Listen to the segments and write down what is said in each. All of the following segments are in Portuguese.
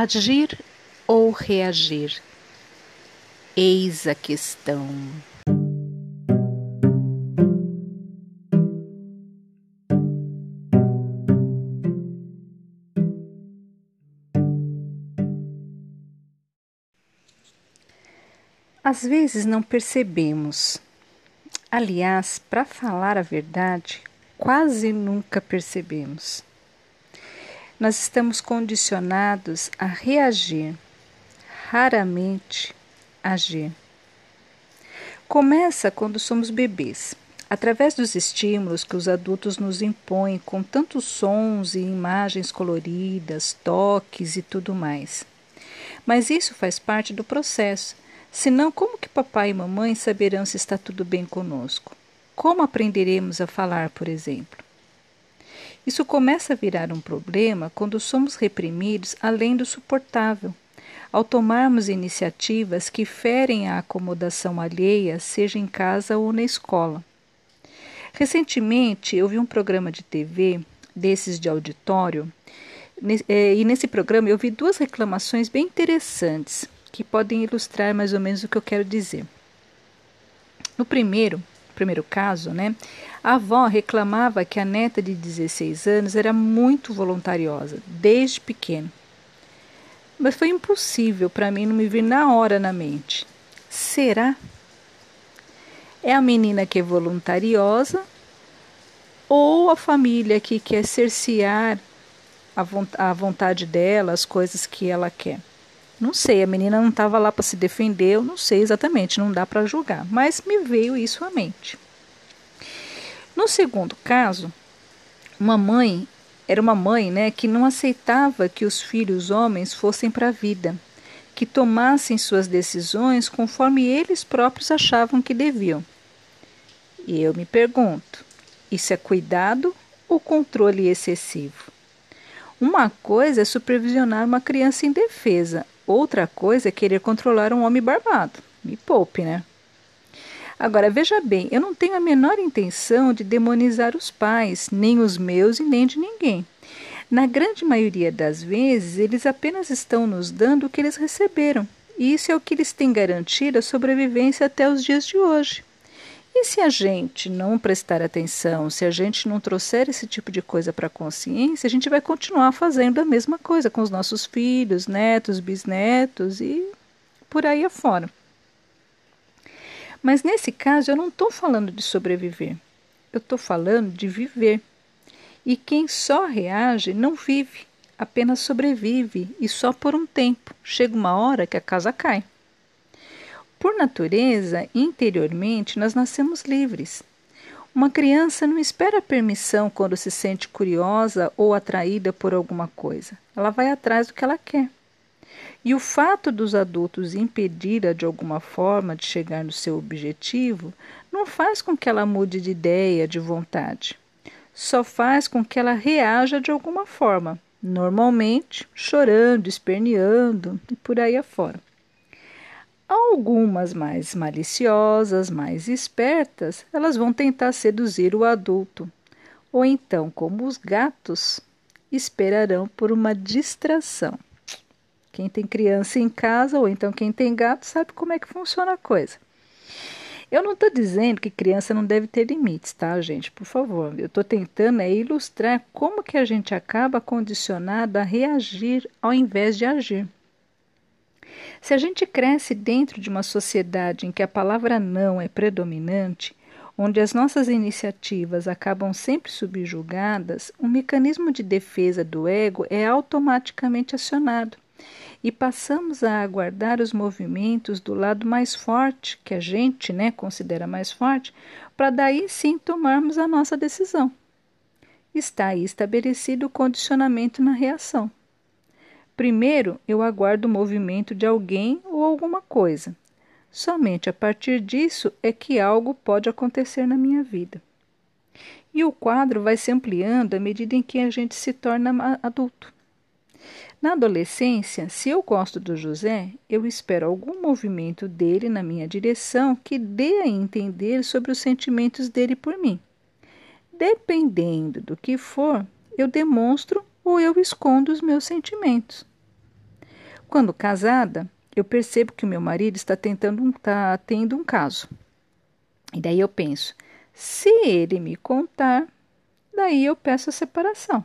Agir ou reagir? Eis a questão. Às vezes não percebemos. Aliás, para falar a verdade, quase nunca percebemos nós estamos condicionados a reagir, raramente agir. Começa quando somos bebês, através dos estímulos que os adultos nos impõem com tantos sons e imagens coloridas, toques e tudo mais. Mas isso faz parte do processo. Senão, como que papai e mamãe saberão se está tudo bem conosco? Como aprenderemos a falar, por exemplo? Isso começa a virar um problema quando somos reprimidos além do suportável, ao tomarmos iniciativas que ferem a acomodação alheia, seja em casa ou na escola. Recentemente, eu vi um programa de TV, desses de auditório, eh, e nesse programa eu vi duas reclamações bem interessantes que podem ilustrar mais ou menos o que eu quero dizer. No primeiro, primeiro caso, né, a avó reclamava que a neta de 16 anos era muito voluntariosa, desde pequena. Mas foi impossível para mim não me vir na hora na mente. Será? É a menina que é voluntariosa ou a família que quer cercear a vontade dela, as coisas que ela quer? Não sei, a menina não estava lá para se defender, eu não sei exatamente, não dá para julgar, mas me veio isso à mente. No segundo caso, uma mãe era uma mãe, né, que não aceitava que os filhos homens fossem para a vida, que tomassem suas decisões conforme eles próprios achavam que deviam. E eu me pergunto, isso é cuidado ou controle excessivo? Uma coisa é supervisionar uma criança indefesa, Outra coisa é querer controlar um homem barbado. Me poupe, né? Agora, veja bem, eu não tenho a menor intenção de demonizar os pais, nem os meus e nem de ninguém. Na grande maioria das vezes, eles apenas estão nos dando o que eles receberam, e isso é o que eles têm garantido a sobrevivência até os dias de hoje. E se a gente não prestar atenção, se a gente não trouxer esse tipo de coisa para a consciência, a gente vai continuar fazendo a mesma coisa com os nossos filhos, netos, bisnetos e por aí afora. Mas nesse caso, eu não estou falando de sobreviver, eu estou falando de viver. E quem só reage não vive, apenas sobrevive e só por um tempo. Chega uma hora que a casa cai. Por natureza, interiormente, nós nascemos livres. Uma criança não espera permissão quando se sente curiosa ou atraída por alguma coisa. Ela vai atrás do que ela quer. E o fato dos adultos impedir-a de alguma forma de chegar no seu objetivo não faz com que ela mude de ideia, de vontade. Só faz com que ela reaja de alguma forma, normalmente chorando, esperneando e por aí afora. Algumas mais maliciosas, mais espertas, elas vão tentar seduzir o adulto, ou então, como os gatos, esperarão por uma distração. Quem tem criança em casa, ou então quem tem gato, sabe como é que funciona a coisa. Eu não estou dizendo que criança não deve ter limites, tá, gente? Por favor, eu estou tentando é ilustrar como que a gente acaba condicionado a reagir ao invés de agir. Se a gente cresce dentro de uma sociedade em que a palavra não é predominante, onde as nossas iniciativas acabam sempre subjugadas, um mecanismo de defesa do ego é automaticamente acionado e passamos a aguardar os movimentos do lado mais forte, que a gente né, considera mais forte, para daí sim tomarmos a nossa decisão. Está aí estabelecido o condicionamento na reação. Primeiro, eu aguardo o movimento de alguém ou alguma coisa. Somente a partir disso é que algo pode acontecer na minha vida. E o quadro vai se ampliando à medida em que a gente se torna adulto. Na adolescência, se eu gosto do José, eu espero algum movimento dele na minha direção que dê a entender sobre os sentimentos dele por mim. Dependendo do que for, eu demonstro ou eu escondo os meus sentimentos. Quando casada, eu percebo que o meu marido está tentando está tendo um caso. E daí eu penso, se ele me contar, daí eu peço a separação.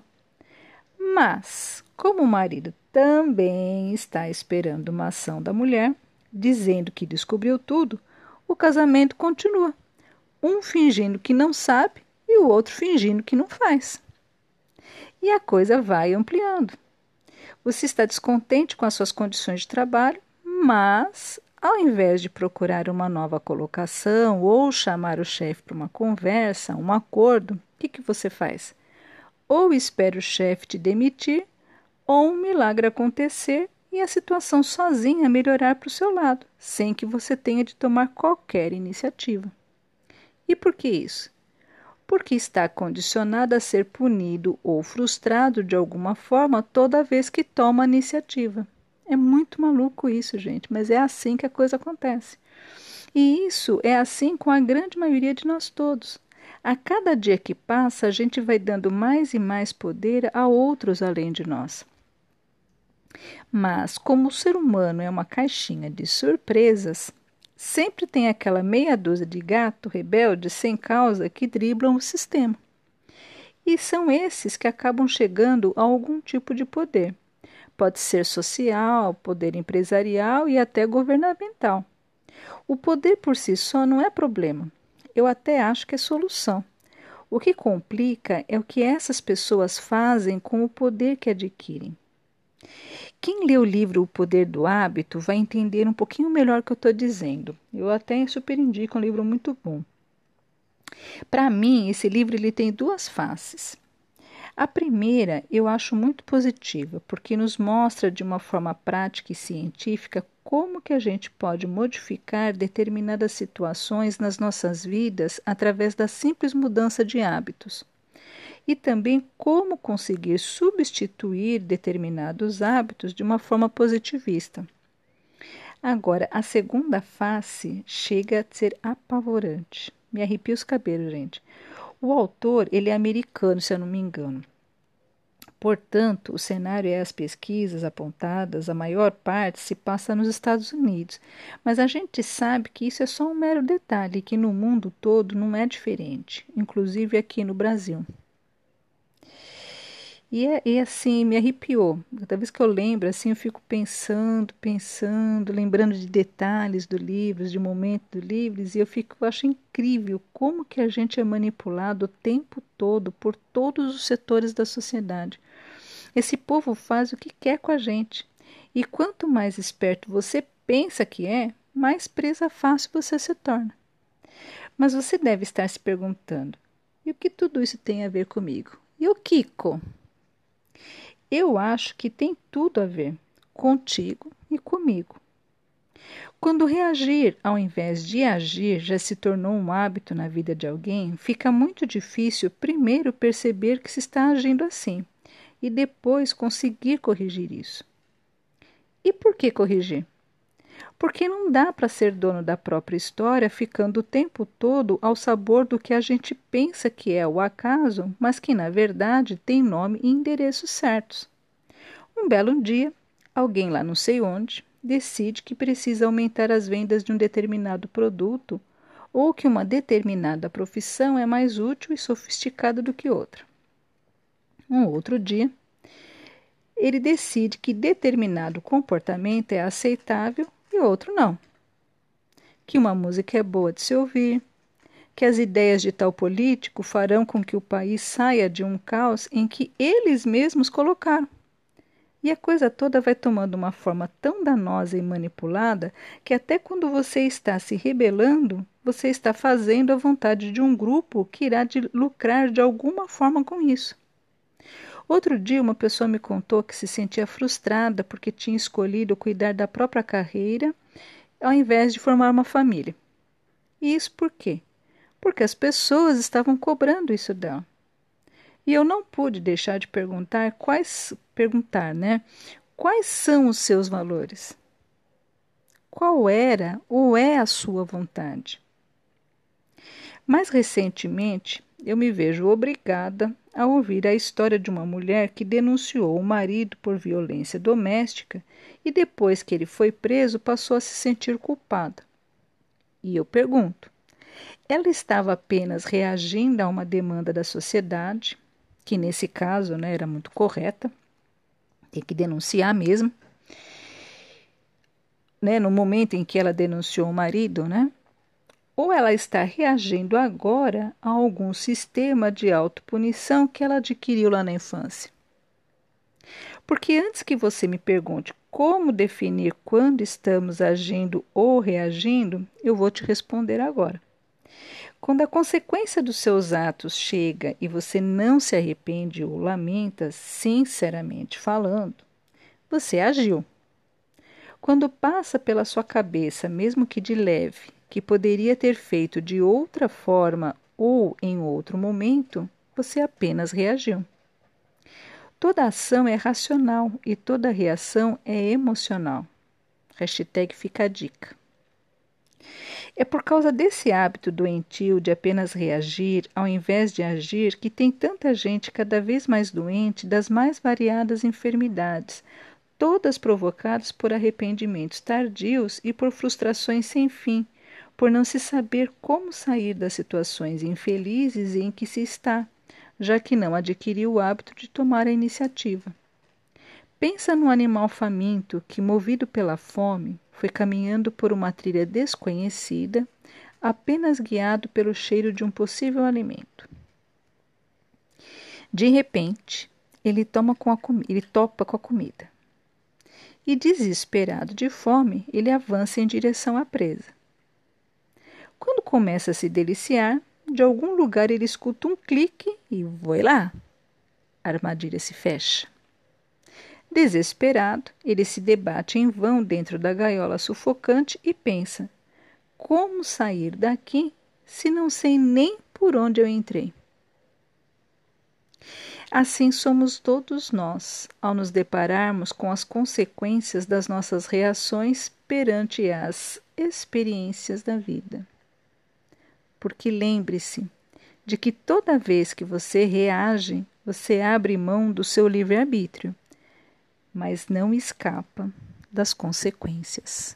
Mas, como o marido também está esperando uma ação da mulher, dizendo que descobriu tudo, o casamento continua. Um fingindo que não sabe e o outro fingindo que não faz. E a coisa vai ampliando. Você está descontente com as suas condições de trabalho, mas ao invés de procurar uma nova colocação ou chamar o chefe para uma conversa, um acordo, o que, que você faz? Ou espera o chefe te demitir, ou um milagre acontecer e a situação sozinha melhorar para o seu lado, sem que você tenha de tomar qualquer iniciativa. E por que isso? Porque está condicionado a ser punido ou frustrado de alguma forma toda vez que toma a iniciativa. É muito maluco isso, gente, mas é assim que a coisa acontece. E isso é assim com a grande maioria de nós todos. A cada dia que passa, a gente vai dando mais e mais poder a outros além de nós. Mas, como o ser humano é uma caixinha de surpresas, sempre tem aquela meia dúzia de gato rebelde sem causa que driblam o sistema. E são esses que acabam chegando a algum tipo de poder. Pode ser social, poder empresarial e até governamental. O poder por si só não é problema. Eu até acho que é solução. O que complica é o que essas pessoas fazem com o poder que adquirem. Quem lê o livro O Poder do Hábito vai entender um pouquinho melhor o que eu estou dizendo. Eu até super indico, é um livro muito bom. Para mim, esse livro ele tem duas faces. A primeira eu acho muito positiva, porque nos mostra de uma forma prática e científica como que a gente pode modificar determinadas situações nas nossas vidas através da simples mudança de hábitos. E também como conseguir substituir determinados hábitos de uma forma positivista. Agora, a segunda face chega a ser apavorante. Me arrepia os cabelos, gente. O autor, ele é americano, se eu não me engano. Portanto, o cenário é as pesquisas apontadas, a maior parte se passa nos Estados Unidos, mas a gente sabe que isso é só um mero detalhe, que no mundo todo não é diferente, inclusive aqui no Brasil. E, é, e assim, me arrepiou. Cada vez que eu lembro, assim, eu fico pensando, pensando, lembrando de detalhes do livro, de momentos do livro, e eu fico, eu acho incrível como que a gente é manipulado o tempo todo por todos os setores da sociedade. Esse povo faz o que quer com a gente. E quanto mais esperto você pensa que é, mais presa fácil você se torna. Mas você deve estar se perguntando: e o que tudo isso tem a ver comigo? E o Kiko? Eu acho que tem tudo a ver contigo e comigo. Quando reagir ao invés de agir já se tornou um hábito na vida de alguém, fica muito difícil primeiro perceber que se está agindo assim e depois conseguir corrigir isso. E por que corrigir? Porque não dá para ser dono da própria história ficando o tempo todo ao sabor do que a gente pensa que é o acaso, mas que na verdade tem nome e endereços certos. Um belo dia, alguém lá não sei onde decide que precisa aumentar as vendas de um determinado produto ou que uma determinada profissão é mais útil e sofisticada do que outra. Um outro dia, ele decide que determinado comportamento é aceitável e outro não. Que uma música é boa de se ouvir, que as ideias de tal político farão com que o país saia de um caos em que eles mesmos colocaram. E a coisa toda vai tomando uma forma tão danosa e manipulada que até quando você está se rebelando, você está fazendo a vontade de um grupo que irá de lucrar de alguma forma com isso. Outro dia, uma pessoa me contou que se sentia frustrada porque tinha escolhido cuidar da própria carreira ao invés de formar uma família. E isso por quê? Porque as pessoas estavam cobrando isso dela. E eu não pude deixar de perguntar quais perguntar, né? Quais são os seus valores? Qual era ou é a sua vontade? Mais recentemente, eu me vejo obrigada ao ouvir a história de uma mulher que denunciou o marido por violência doméstica e depois que ele foi preso passou a se sentir culpada. E eu pergunto: ela estava apenas reagindo a uma demanda da sociedade, que nesse caso né, era muito correta, tem que denunciar mesmo. Né, no momento em que ela denunciou o marido, né? Ou ela está reagindo agora a algum sistema de autopunição que ela adquiriu lá na infância. Porque antes que você me pergunte como definir quando estamos agindo ou reagindo, eu vou te responder agora. Quando a consequência dos seus atos chega e você não se arrepende ou lamenta, sinceramente falando, você agiu. Quando passa pela sua cabeça, mesmo que de leve, que poderia ter feito de outra forma ou em outro momento, você apenas reagiu. Toda ação é racional e toda reação é emocional. Hashtag fica a dica. É por causa desse hábito doentio de apenas reagir ao invés de agir que tem tanta gente cada vez mais doente das mais variadas enfermidades, todas provocadas por arrependimentos tardios e por frustrações sem fim, por não se saber como sair das situações infelizes em que se está, já que não adquiriu o hábito de tomar a iniciativa. Pensa no animal faminto que, movido pela fome, foi caminhando por uma trilha desconhecida, apenas guiado pelo cheiro de um possível alimento. De repente, ele, toma com a ele topa com a comida. E, desesperado de fome, ele avança em direção à presa. Quando começa a se deliciar, de algum lugar ele escuta um clique e vai lá. A armadilha se fecha. Desesperado, ele se debate em vão dentro da gaiola sufocante e pensa: como sair daqui se não sei nem por onde eu entrei? Assim somos todos nós, ao nos depararmos com as consequências das nossas reações perante as experiências da vida. Porque lembre-se de que toda vez que você reage, você abre mão do seu livre-arbítrio mas não escapa das consequências.